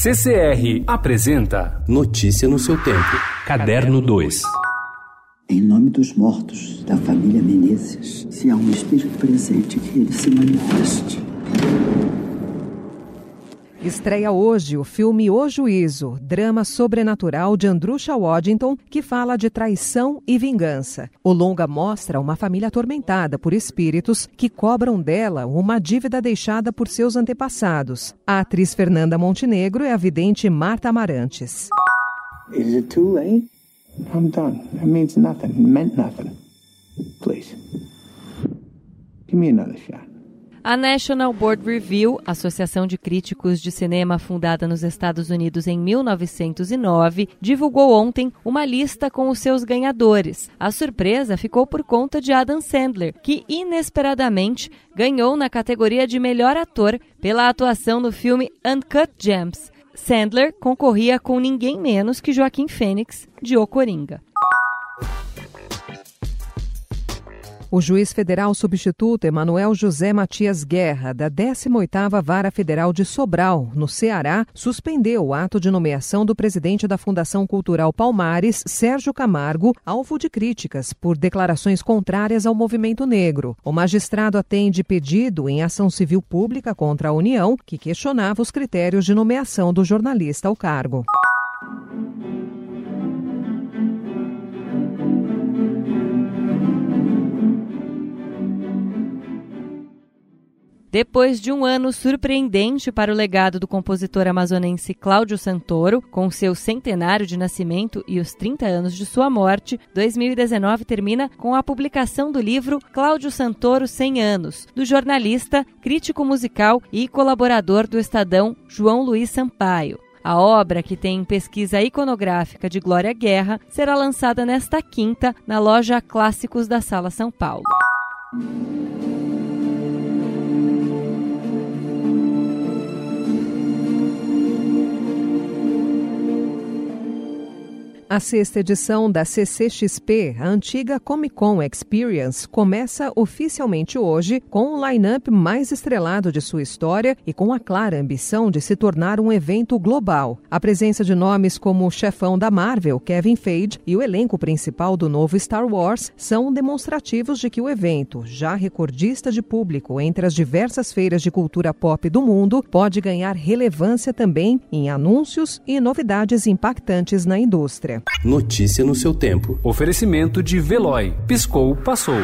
CCR apresenta Notícia no seu tempo. Caderno 2. Em nome dos mortos da família Menezes, se há um espírito presente, que ele se manifeste. Estreia hoje o filme O Juízo, drama sobrenatural de Andrusha Waddington, que fala de traição e vingança. O longa mostra uma família atormentada por espíritos que cobram dela uma dívida deixada por seus antepassados. A atriz Fernanda Montenegro é a vidente Marta Amarantes. Is it too late? I'm done. That means nothing. It meant nothing. Please. Give me another shot. A National Board Review, associação de críticos de cinema fundada nos Estados Unidos em 1909, divulgou ontem uma lista com os seus ganhadores. A surpresa ficou por conta de Adam Sandler, que inesperadamente ganhou na categoria de melhor ator pela atuação no filme Uncut Gems. Sandler concorria com ninguém menos que Joaquim Fênix, de O Coringa. O juiz federal substituto Emanuel José Matias Guerra, da 18ª Vara Federal de Sobral, no Ceará, suspendeu o ato de nomeação do presidente da Fundação Cultural Palmares, Sérgio Camargo, alvo de críticas por declarações contrárias ao movimento negro. O magistrado atende pedido em ação civil pública contra a União, que questionava os critérios de nomeação do jornalista ao cargo. Depois de um ano surpreendente para o legado do compositor amazonense Cláudio Santoro, com seu centenário de nascimento e os 30 anos de sua morte, 2019 termina com a publicação do livro Cláudio Santoro 100 anos, do jornalista, crítico musical e colaborador do Estadão João Luiz Sampaio. A obra, que tem pesquisa iconográfica de Glória Guerra, será lançada nesta quinta na loja Clássicos da Sala São Paulo. A sexta edição da CCXP, a antiga Comic Con Experience, começa oficialmente hoje com o line-up mais estrelado de sua história e com a clara ambição de se tornar um evento global. A presença de nomes como o chefão da Marvel, Kevin Feige, e o elenco principal do novo Star Wars são demonstrativos de que o evento, já recordista de público entre as diversas feiras de cultura pop do mundo, pode ganhar relevância também em anúncios e novidades impactantes na indústria. Notícia no seu tempo. Oferecimento de Veloy. Piscou, passou.